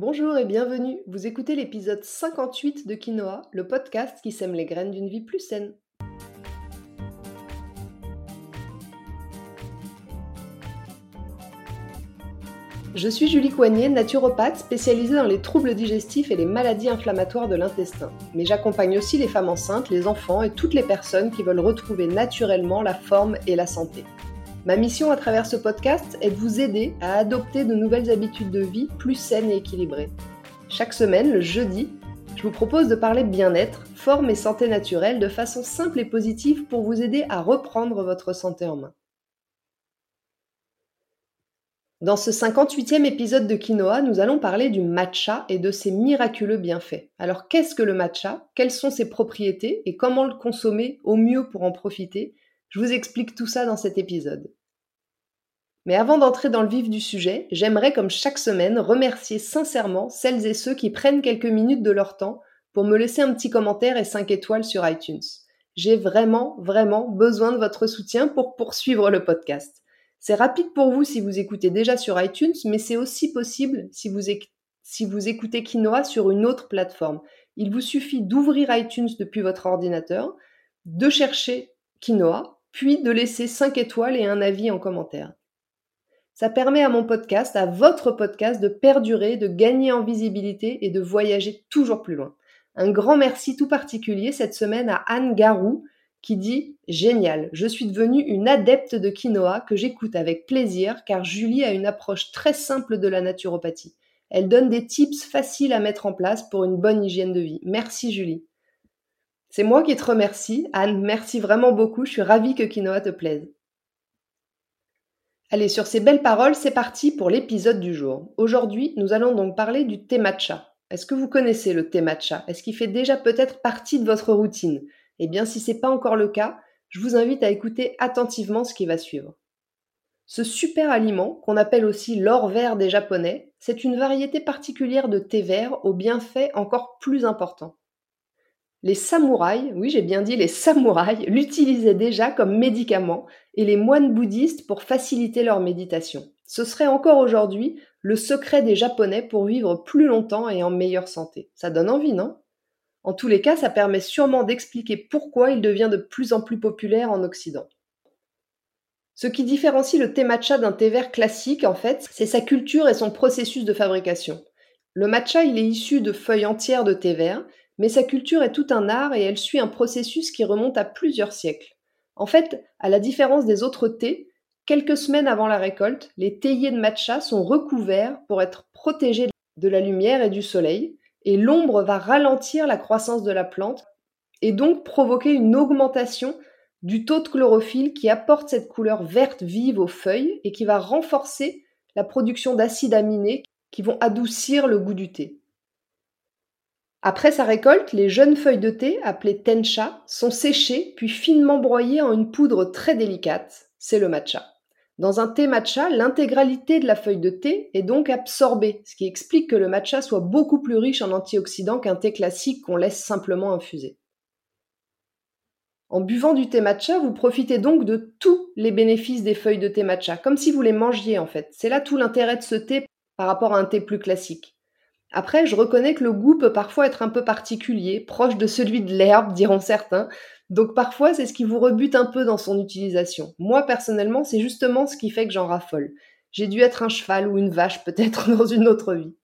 Bonjour et bienvenue. Vous écoutez l'épisode 58 de Quinoa, le podcast qui sème les graines d'une vie plus saine. Je suis Julie Coignet, naturopathe spécialisée dans les troubles digestifs et les maladies inflammatoires de l'intestin. Mais j'accompagne aussi les femmes enceintes, les enfants et toutes les personnes qui veulent retrouver naturellement la forme et la santé. Ma mission à travers ce podcast est de vous aider à adopter de nouvelles habitudes de vie plus saines et équilibrées. Chaque semaine, le jeudi, je vous propose de parler bien-être, forme et santé naturelle de façon simple et positive pour vous aider à reprendre votre santé en main. Dans ce 58e épisode de Quinoa, nous allons parler du matcha et de ses miraculeux bienfaits. Alors qu'est-ce que le matcha? Quelles sont ses propriétés? Et comment le consommer au mieux pour en profiter? Je vous explique tout ça dans cet épisode. Mais avant d'entrer dans le vif du sujet, j'aimerais, comme chaque semaine, remercier sincèrement celles et ceux qui prennent quelques minutes de leur temps pour me laisser un petit commentaire et 5 étoiles sur iTunes. J'ai vraiment, vraiment besoin de votre soutien pour poursuivre le podcast. C'est rapide pour vous si vous écoutez déjà sur iTunes, mais c'est aussi possible si vous, si vous écoutez Quinoa sur une autre plateforme. Il vous suffit d'ouvrir iTunes depuis votre ordinateur, de chercher Quinoa, puis de laisser 5 étoiles et un avis en commentaire. Ça permet à mon podcast, à votre podcast, de perdurer, de gagner en visibilité et de voyager toujours plus loin. Un grand merci tout particulier cette semaine à Anne Garou qui dit Génial, je suis devenue une adepte de quinoa que j'écoute avec plaisir car Julie a une approche très simple de la naturopathie. Elle donne des tips faciles à mettre en place pour une bonne hygiène de vie. Merci Julie. C'est moi qui te remercie. Anne, merci vraiment beaucoup. Je suis ravie que quinoa te plaise. Allez, sur ces belles paroles, c'est parti pour l'épisode du jour. Aujourd'hui, nous allons donc parler du thé matcha. Est-ce que vous connaissez le thé matcha? Est-ce qu'il fait déjà peut-être partie de votre routine? Eh bien, si ce n'est pas encore le cas, je vous invite à écouter attentivement ce qui va suivre. Ce super aliment, qu'on appelle aussi l'or vert des Japonais, c'est une variété particulière de thé vert aux bienfaits encore plus importants. Les samouraïs, oui j'ai bien dit les samouraïs, l'utilisaient déjà comme médicament et les moines bouddhistes pour faciliter leur méditation. Ce serait encore aujourd'hui le secret des Japonais pour vivre plus longtemps et en meilleure santé. Ça donne envie, non? En tous les cas, ça permet sûrement d'expliquer pourquoi il devient de plus en plus populaire en Occident. Ce qui différencie le thé matcha d'un thé vert classique, en fait, c'est sa culture et son processus de fabrication. Le matcha, il est issu de feuilles entières de thé vert, mais sa culture est tout un art et elle suit un processus qui remonte à plusieurs siècles. En fait, à la différence des autres thés, quelques semaines avant la récolte, les théiers de matcha sont recouverts pour être protégés de la lumière et du soleil, et l'ombre va ralentir la croissance de la plante et donc provoquer une augmentation du taux de chlorophylle qui apporte cette couleur verte vive aux feuilles et qui va renforcer la production d'acides aminés qui vont adoucir le goût du thé. Après sa récolte, les jeunes feuilles de thé, appelées tencha, sont séchées puis finement broyées en une poudre très délicate. C'est le matcha. Dans un thé matcha, l'intégralité de la feuille de thé est donc absorbée, ce qui explique que le matcha soit beaucoup plus riche en antioxydants qu'un thé classique qu'on laisse simplement infuser. En buvant du thé matcha, vous profitez donc de tous les bénéfices des feuilles de thé matcha, comme si vous les mangiez en fait. C'est là tout l'intérêt de ce thé par rapport à un thé plus classique. Après, je reconnais que le goût peut parfois être un peu particulier, proche de celui de l'herbe, diront certains. Donc parfois, c'est ce qui vous rebute un peu dans son utilisation. Moi, personnellement, c'est justement ce qui fait que j'en raffole. J'ai dû être un cheval ou une vache peut-être dans une autre vie.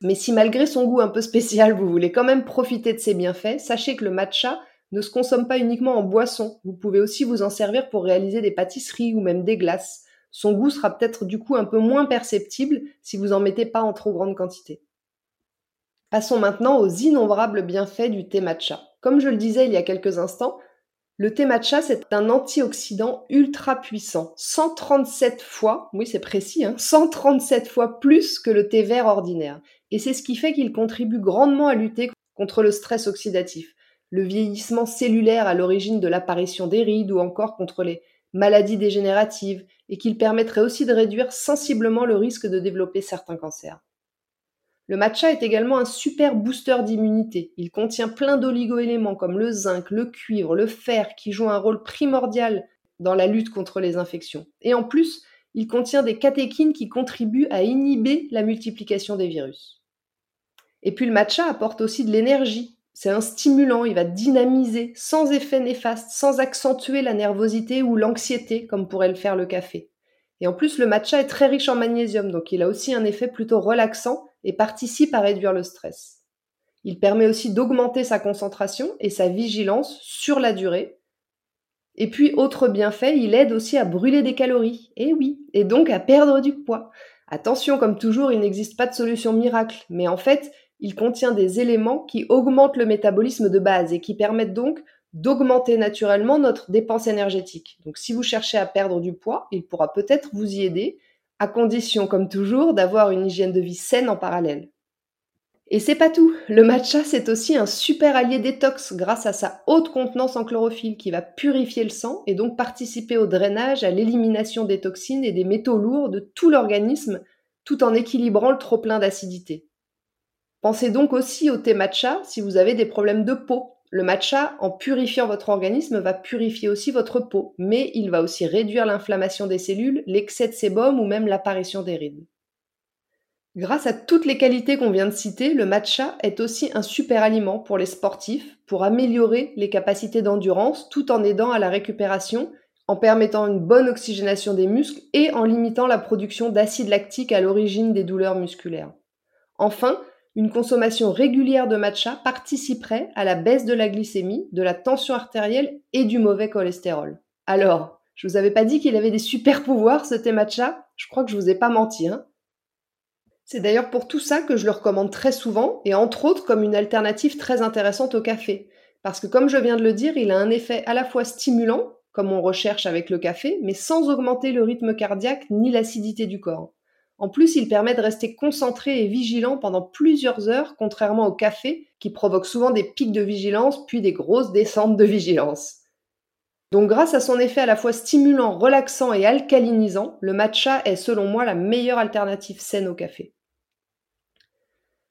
Mais si malgré son goût un peu spécial, vous voulez quand même profiter de ses bienfaits, sachez que le matcha ne se consomme pas uniquement en boisson. Vous pouvez aussi vous en servir pour réaliser des pâtisseries ou même des glaces. Son goût sera peut-être du coup un peu moins perceptible si vous en mettez pas en trop grande quantité. Passons maintenant aux innombrables bienfaits du thé matcha. Comme je le disais il y a quelques instants, le thé matcha, c'est un antioxydant ultra puissant. 137 fois, oui c'est précis, 137 hein, fois plus que le thé vert ordinaire. Et c'est ce qui fait qu'il contribue grandement à lutter contre le stress oxydatif, le vieillissement cellulaire à l'origine de l'apparition des rides ou encore contre les maladies dégénératives, et qu'il permettrait aussi de réduire sensiblement le risque de développer certains cancers. Le matcha est également un super booster d'immunité. Il contient plein d'oligoéléments comme le zinc, le cuivre, le fer qui jouent un rôle primordial dans la lutte contre les infections. Et en plus, il contient des catéchines qui contribuent à inhiber la multiplication des virus. Et puis le matcha apporte aussi de l'énergie. C'est un stimulant, il va dynamiser, sans effet néfaste, sans accentuer la nervosité ou l'anxiété, comme pourrait le faire le café. Et en plus, le matcha est très riche en magnésium, donc il a aussi un effet plutôt relaxant et participe à réduire le stress. Il permet aussi d'augmenter sa concentration et sa vigilance sur la durée. Et puis, autre bienfait, il aide aussi à brûler des calories. Et oui, et donc à perdre du poids. Attention, comme toujours, il n'existe pas de solution miracle, mais en fait, il contient des éléments qui augmentent le métabolisme de base et qui permettent donc d'augmenter naturellement notre dépense énergétique. Donc si vous cherchez à perdre du poids, il pourra peut-être vous y aider, à condition, comme toujours, d'avoir une hygiène de vie saine en parallèle. Et c'est pas tout. Le matcha, c'est aussi un super allié détox grâce à sa haute contenance en chlorophylle qui va purifier le sang et donc participer au drainage, à l'élimination des toxines et des métaux lourds de tout l'organisme tout en équilibrant le trop-plein d'acidité. Pensez donc aussi au thé matcha si vous avez des problèmes de peau. Le matcha, en purifiant votre organisme, va purifier aussi votre peau, mais il va aussi réduire l'inflammation des cellules, l'excès de sébum ou même l'apparition des rides. Grâce à toutes les qualités qu'on vient de citer, le matcha est aussi un super aliment pour les sportifs pour améliorer les capacités d'endurance tout en aidant à la récupération, en permettant une bonne oxygénation des muscles et en limitant la production d'acide lactique à l'origine des douleurs musculaires. Enfin, une consommation régulière de matcha participerait à la baisse de la glycémie, de la tension artérielle et du mauvais cholestérol. Alors, je vous avais pas dit qu'il avait des super pouvoirs ce thé matcha? Je crois que je vous ai pas menti, hein c'est d'ailleurs pour tout ça que je le recommande très souvent, et entre autres comme une alternative très intéressante au café. Parce que comme je viens de le dire, il a un effet à la fois stimulant, comme on recherche avec le café, mais sans augmenter le rythme cardiaque ni l'acidité du corps. En plus, il permet de rester concentré et vigilant pendant plusieurs heures, contrairement au café, qui provoque souvent des pics de vigilance, puis des grosses descentes de vigilance. Donc grâce à son effet à la fois stimulant, relaxant et alcalinisant, le matcha est selon moi la meilleure alternative saine au café.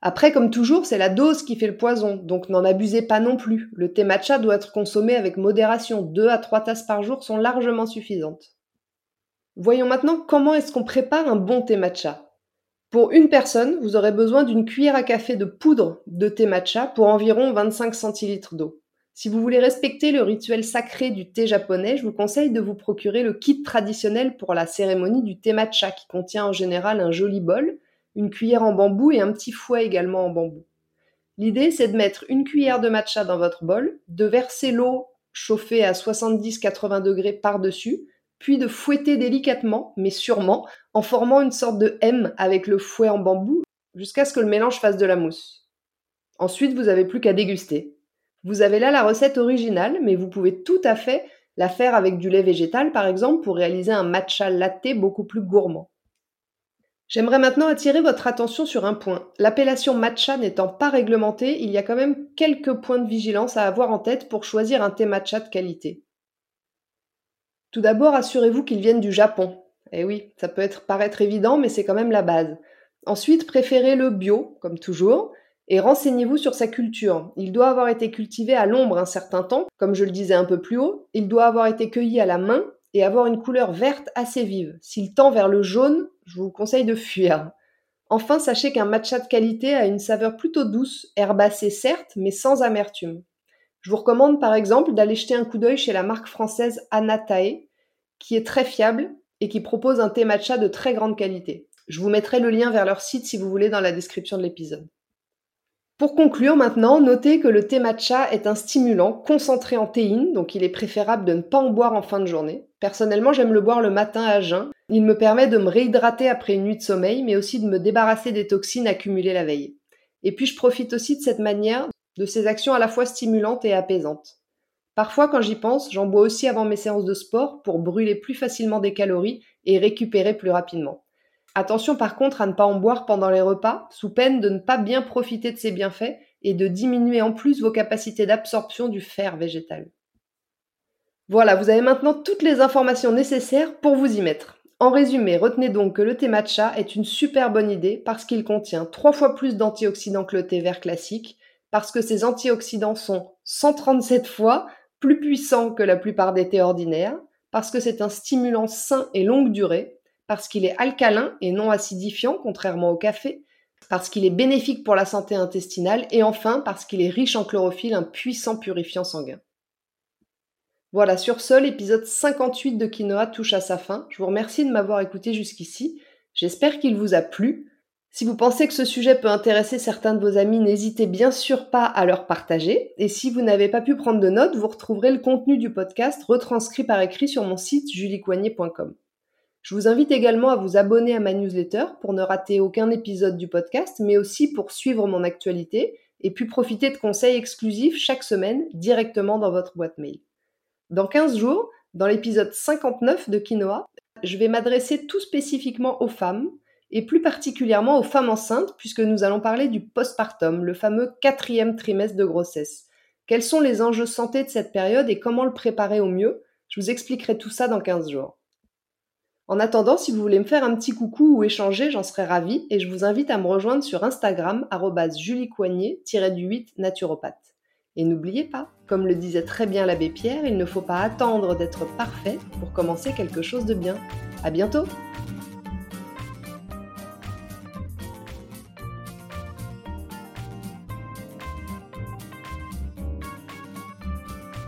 Après, comme toujours, c'est la dose qui fait le poison, donc n'en abusez pas non plus. Le thé matcha doit être consommé avec modération. 2 à 3 tasses par jour sont largement suffisantes. Voyons maintenant comment est-ce qu'on prépare un bon thé matcha. Pour une personne, vous aurez besoin d'une cuillère à café de poudre de thé matcha pour environ 25 centilitres d'eau. Si vous voulez respecter le rituel sacré du thé japonais, je vous conseille de vous procurer le kit traditionnel pour la cérémonie du thé matcha qui contient en général un joli bol, une cuillère en bambou et un petit fouet également en bambou. L'idée, c'est de mettre une cuillère de matcha dans votre bol, de verser l'eau chauffée à 70-80 degrés par-dessus, puis de fouetter délicatement, mais sûrement, en formant une sorte de M avec le fouet en bambou, jusqu'à ce que le mélange fasse de la mousse. Ensuite, vous n'avez plus qu'à déguster. Vous avez là la recette originale, mais vous pouvez tout à fait la faire avec du lait végétal, par exemple, pour réaliser un matcha latte beaucoup plus gourmand. J'aimerais maintenant attirer votre attention sur un point. L'appellation matcha n'étant pas réglementée, il y a quand même quelques points de vigilance à avoir en tête pour choisir un thé matcha de qualité. Tout d'abord, assurez-vous qu'il vienne du Japon. Eh oui, ça peut paraître évident, mais c'est quand même la base. Ensuite, préférez le bio, comme toujours, et renseignez-vous sur sa culture. Il doit avoir été cultivé à l'ombre un certain temps, comme je le disais un peu plus haut. Il doit avoir été cueilli à la main et avoir une couleur verte assez vive. S'il tend vers le jaune, je vous conseille de fuir. Enfin, sachez qu'un matcha de qualité a une saveur plutôt douce, herbacée certes, mais sans amertume. Je vous recommande par exemple d'aller jeter un coup d'œil chez la marque française Anatae, qui est très fiable et qui propose un thé matcha de très grande qualité. Je vous mettrai le lien vers leur site si vous voulez dans la description de l'épisode. Pour conclure maintenant, notez que le thé matcha est un stimulant concentré en théine, donc il est préférable de ne pas en boire en fin de journée. Personnellement, j'aime le boire le matin à jeun. Il me permet de me réhydrater après une nuit de sommeil, mais aussi de me débarrasser des toxines accumulées la veille. Et puis je profite aussi de cette manière, de ces actions à la fois stimulantes et apaisantes. Parfois, quand j'y pense, j'en bois aussi avant mes séances de sport pour brûler plus facilement des calories et récupérer plus rapidement. Attention par contre à ne pas en boire pendant les repas, sous peine de ne pas bien profiter de ses bienfaits et de diminuer en plus vos capacités d'absorption du fer végétal. Voilà, vous avez maintenant toutes les informations nécessaires pour vous y mettre. En résumé, retenez donc que le thé matcha est une super bonne idée parce qu'il contient trois fois plus d'antioxydants que le thé vert classique, parce que ces antioxydants sont 137 fois plus puissants que la plupart des thés ordinaires, parce que c'est un stimulant sain et longue durée, parce qu'il est alcalin et non acidifiant, contrairement au café, parce qu'il est bénéfique pour la santé intestinale, et enfin parce qu'il est riche en chlorophylle, un puissant purifiant sanguin. Voilà, sur ce, l'épisode 58 de Quinoa touche à sa fin. Je vous remercie de m'avoir écouté jusqu'ici. J'espère qu'il vous a plu. Si vous pensez que ce sujet peut intéresser certains de vos amis, n'hésitez bien sûr pas à leur partager. Et si vous n'avez pas pu prendre de notes, vous retrouverez le contenu du podcast retranscrit par écrit sur mon site juliecoignet.com. Je vous invite également à vous abonner à ma newsletter pour ne rater aucun épisode du podcast, mais aussi pour suivre mon actualité et puis profiter de conseils exclusifs chaque semaine directement dans votre boîte mail. Dans 15 jours, dans l'épisode 59 de Quinoa, je vais m'adresser tout spécifiquement aux femmes et plus particulièrement aux femmes enceintes, puisque nous allons parler du postpartum, le fameux quatrième trimestre de grossesse. Quels sont les enjeux santé de cette période et comment le préparer au mieux? Je vous expliquerai tout ça dans 15 jours. En attendant, si vous voulez me faire un petit coucou ou échanger, j'en serais ravie et je vous invite à me rejoindre sur Instagram, juliecoignet-du8 naturopathe. Et n'oubliez pas, comme le disait très bien l'abbé Pierre, il ne faut pas attendre d'être parfait pour commencer quelque chose de bien. À bientôt!